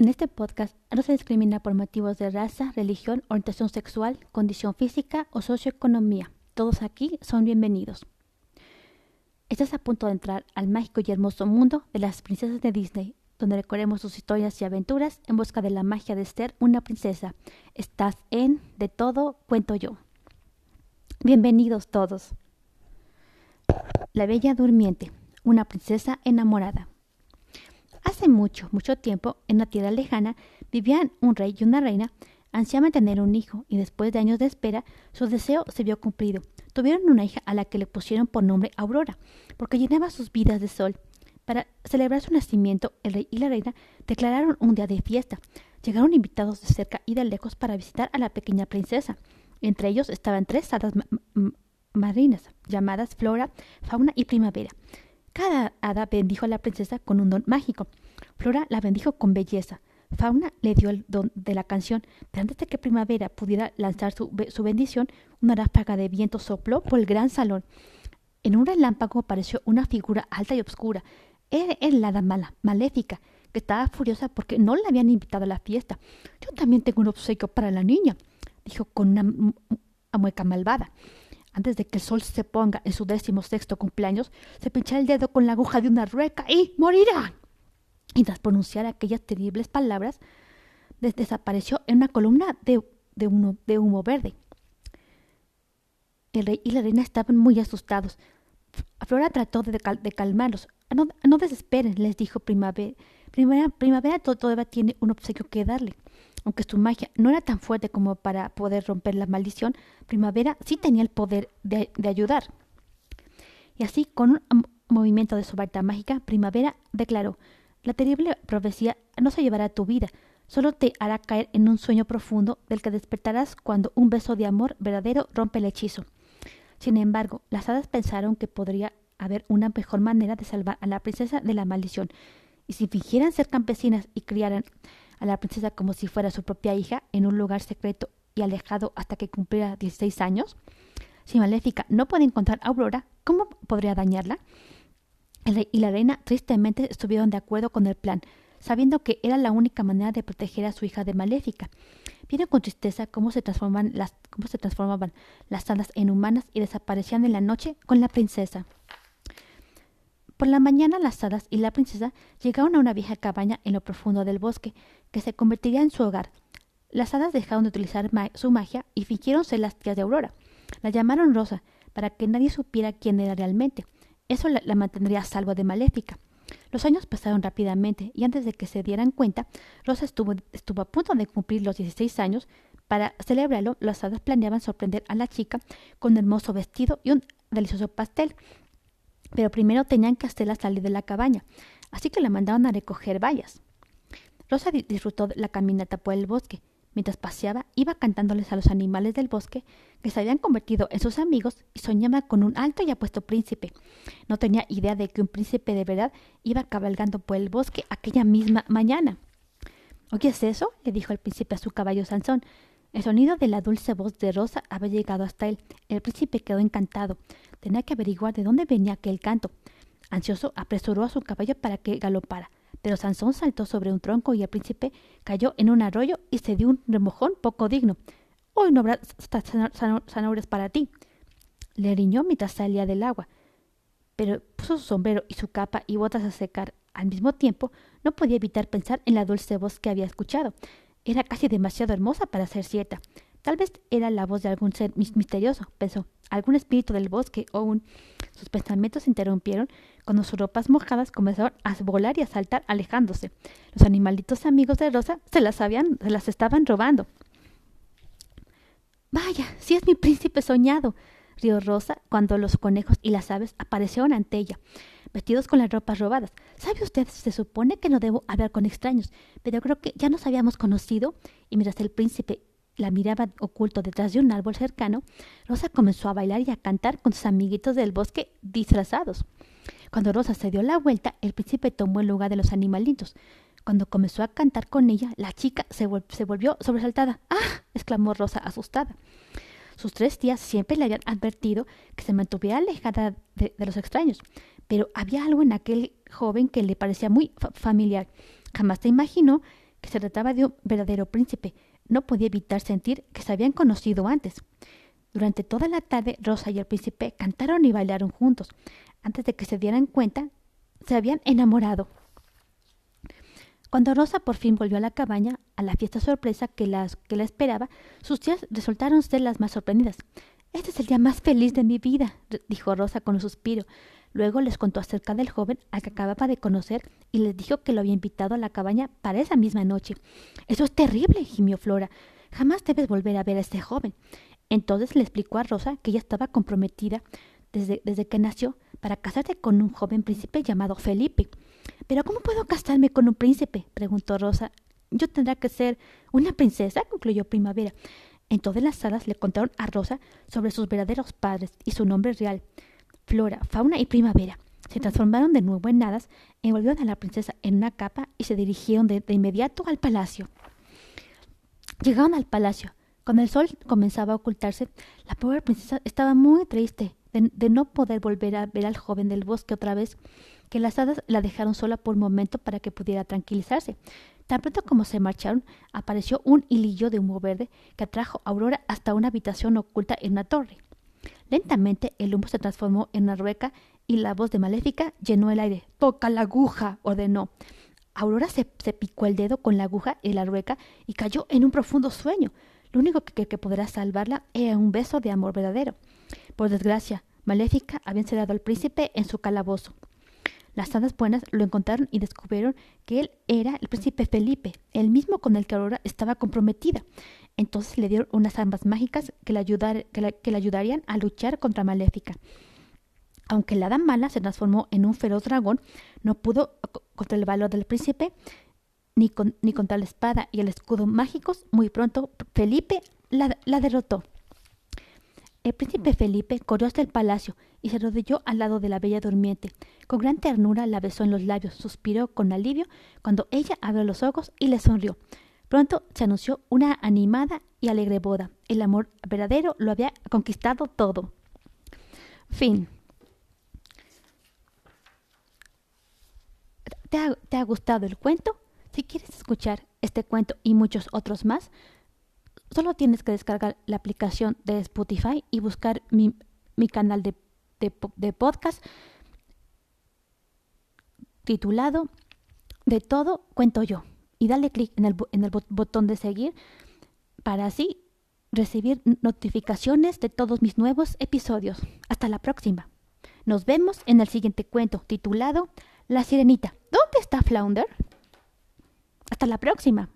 En este podcast no se discrimina por motivos de raza, religión, orientación sexual, condición física o socioeconomía. Todos aquí son bienvenidos. Estás a punto de entrar al mágico y hermoso mundo de las princesas de Disney, donde recorremos sus historias y aventuras en busca de la magia de ser una princesa. Estás en De todo cuento yo. Bienvenidos todos. La Bella Durmiente, una princesa enamorada. Hace mucho, mucho tiempo, en una tierra lejana, vivían un rey y una reina. Ansiaban tener un hijo, y después de años de espera, su deseo se vio cumplido. Tuvieron una hija a la que le pusieron por nombre Aurora, porque llenaba sus vidas de sol. Para celebrar su nacimiento, el rey y la reina declararon un día de fiesta. Llegaron invitados de cerca y de lejos para visitar a la pequeña princesa. Entre ellos estaban tres hadas marinas, llamadas Flora, Fauna y Primavera. Cada hada bendijo a la princesa con un don mágico. Flora la bendijo con belleza. Fauna le dio el don de la canción, pero antes de que Primavera pudiera lanzar su, bendición, una ráfaga de viento sopló por el gran salón. En un relámpago apareció una figura alta y oscura. Era la hada mala, maléfica, que estaba furiosa porque no la habían invitado a la fiesta. Yo también tengo un obsequio para la niña, dijo con una mueca malvada. Antes de que el sol se ponga en su décimo sexto cumpleaños, se pincha el dedo con la aguja de una rueca y morirá. Y tras pronunciar aquellas terribles palabras, desapareció en una columna de, de, humo, de humo verde. El rey y la reina estaban muy asustados. Flora trató de, calmarlos. No, no, desesperen, les dijo Primavera. Primavera, todavía tiene un obsequio que darle. Aunque su magia no era tan fuerte como para poder romper la maldición, Primavera sí tenía el poder de, ayudar. Y así, con un movimiento de su varita mágica, Primavera declaró La terrible profecía no se llevará a tu vida, solo te hará caer en un sueño profundo del que despertarás cuando un beso de amor verdadero rompe el hechizo. Sin embargo, las hadas pensaron que podría haber una mejor manera de salvar a la princesa de la maldición, y si fingieran ser campesinas y criaran a la princesa como si fuera su propia hija en un lugar secreto y alejado hasta que cumpliera 16 años? Si Maléfica no puede encontrar a Aurora, ¿cómo podría dañarla? El rey y la reina tristemente estuvieron de acuerdo con el plan, sabiendo que era la única manera de proteger a su hija de Maléfica. Vieron con tristeza cómo se, transformaban las, cómo se transformaban las hadas en humanas y desaparecían en la noche con la princesa. Por la mañana las hadas y la princesa llegaron a una vieja cabaña en lo profundo del bosque, que se convertiría en su hogar. Las hadas dejaron de utilizar su magia y fingieron ser las tías de Aurora. La llamaron Rosa, para que nadie supiera quién era realmente. Eso la, mantendría a salvo de Maléfica. Los años pasaron rápidamente y antes de que se dieran cuenta, Rosa estuvo, estuvo a punto de cumplir los 16 años. Para celebrarlo, las hadas planeaban sorprender a la chica con un hermoso vestido y un delicioso pastel, pero primero tenían que hacerla salir de la cabaña, así que la mandaron a recoger bayas. Rosa disfrutó la caminata por el bosque. Mientras paseaba, iba cantándoles a los animales del bosque que se habían convertido en sus amigos y soñaba con un alto y apuesto príncipe. No tenía idea de que un príncipe de verdad iba cabalgando por el bosque aquella misma mañana. ¿Oyes eso? le dijo el príncipe a su caballo Sansón. El sonido de la dulce voz de Rosa había llegado hasta él. El príncipe quedó encantado. Tenía que averiguar de dónde venía aquel canto. Ansioso, apresuró a su caballo para que galopara. Pero Sansón saltó sobre un tronco y el príncipe cayó en un arroyo y se dio un remojón poco digno. Hoy no habrá zanahorias para ti. Le riñó mientras salía del agua. Pero puso su sombrero y su capa y botas a secar. Al mismo tiempo, no podía evitar pensar en la dulce voz que había escuchado. Era casi demasiado hermosa para ser cierta. Tal vez era la voz de algún ser misterioso, pensó, algún espíritu del bosque o un... Sus pensamientos se interrumpieron cuando sus ropas mojadas comenzaron a volar y a saltar alejándose. Los animalitos amigos de Rosa se las habían, se las estaban robando. Vaya, si es mi príncipe soñado, rió Rosa cuando los conejos y las aves aparecieron ante ella vestidos con las ropas robadas. ¿Sabe usted? Se supone que no debo hablar con extraños, pero creo que ya nos habíamos conocido. Y mientras el príncipe la miraba oculto detrás de un árbol cercano, Rosa comenzó a bailar y a cantar con sus amiguitos del bosque disfrazados. Cuando Rosa se dio la vuelta, el príncipe tomó el lugar de los animalitos. Cuando comenzó a cantar con ella, la chica se, volvió sobresaltada. ¡Ah! exclamó Rosa asustada. Sus tres tías siempre le habían advertido que se mantuviera alejada de los extraños, pero había algo en aquel joven que le parecía muy familiar. Jamás se imaginó que se trataba de un verdadero príncipe. No podía evitar sentir que se habían conocido antes. Durante toda la tarde, Rosa y el príncipe cantaron y bailaron juntos. Antes de que se dieran cuenta, se habían enamorado. Cuando Rosa por fin volvió a la cabaña, a la fiesta sorpresa que, las, que la esperaba, sus tías resultaron ser las más sorprendidas. Este es el día más feliz de mi vida, dijo Rosa con un suspiro. Luego les contó acerca del joven al que acababa de conocer y les dijo que lo había invitado a la cabaña para esa misma noche. Eso es terrible, gimió Flora. Jamás debes volver a ver a ese joven. Entonces le explicó a Rosa que ella estaba comprometida desde, desde que nació para casarse con un joven príncipe llamado Felipe. ¿Pero cómo puedo casarme con un príncipe? preguntó Rosa. Yo tendrá que ser una princesa, concluyó Primavera. En todas las salas le contaron a Rosa sobre sus verdaderos padres y su nombre real. Flora, Fauna y Primavera. Se transformaron de nuevo en hadas, envolvieron a la princesa en una capa y se dirigieron de, inmediato al palacio. Llegaron al palacio. Cuando el sol comenzaba a ocultarse, la pobre princesa estaba muy triste de, no poder volver a ver al joven del bosque otra vez, que las hadas la dejaron sola por un momento para que pudiera tranquilizarse. Tan pronto como se marcharon, apareció un hilillo de humo verde que atrajo a Aurora hasta una habitación oculta en una torre. Lentamente el humo se transformó en una rueca y la voz de Maléfica llenó el aire. ¡Toca la aguja! ordenó. Aurora se, picó el dedo con la aguja en la rueca y cayó en un profundo sueño. Lo único que, que podrá salvarla era un beso de amor verdadero. Por desgracia, Maléfica había encerrado al príncipe en su calabozo. Las hadas buenas lo encontraron y descubrieron que él era el príncipe Felipe, el mismo con el que Aurora estaba comprometida. Entonces le dieron unas armas mágicas que le, ayudarían a luchar contra Maléfica. Aunque la hada mala se transformó en un feroz dragón, no pudo contra el valor del príncipe ni, ni contra la espada y el escudo mágicos. Muy pronto Felipe la, la derrotó. El príncipe Felipe corrió hasta el palacio y se arrodilló al lado de la bella durmiente. Con gran ternura la besó en los labios, suspiró con alivio cuando ella abrió los ojos y le sonrió. Pronto se anunció una animada y alegre boda. El amor verdadero lo había conquistado todo. Fin. ¿Te ha, ¿Te ha, gustado el cuento? Si quieres escuchar este cuento y muchos otros más, Solo tienes que descargar la aplicación de Spotify y buscar mi, canal de, podcast titulado De todo cuento yo. Y dale clic en el, en el botón de seguir para así recibir notificaciones de todos mis nuevos episodios. Hasta la próxima. Nos vemos en el siguiente cuento titulado La Sirenita. ¿Dónde está Flounder? Hasta la próxima.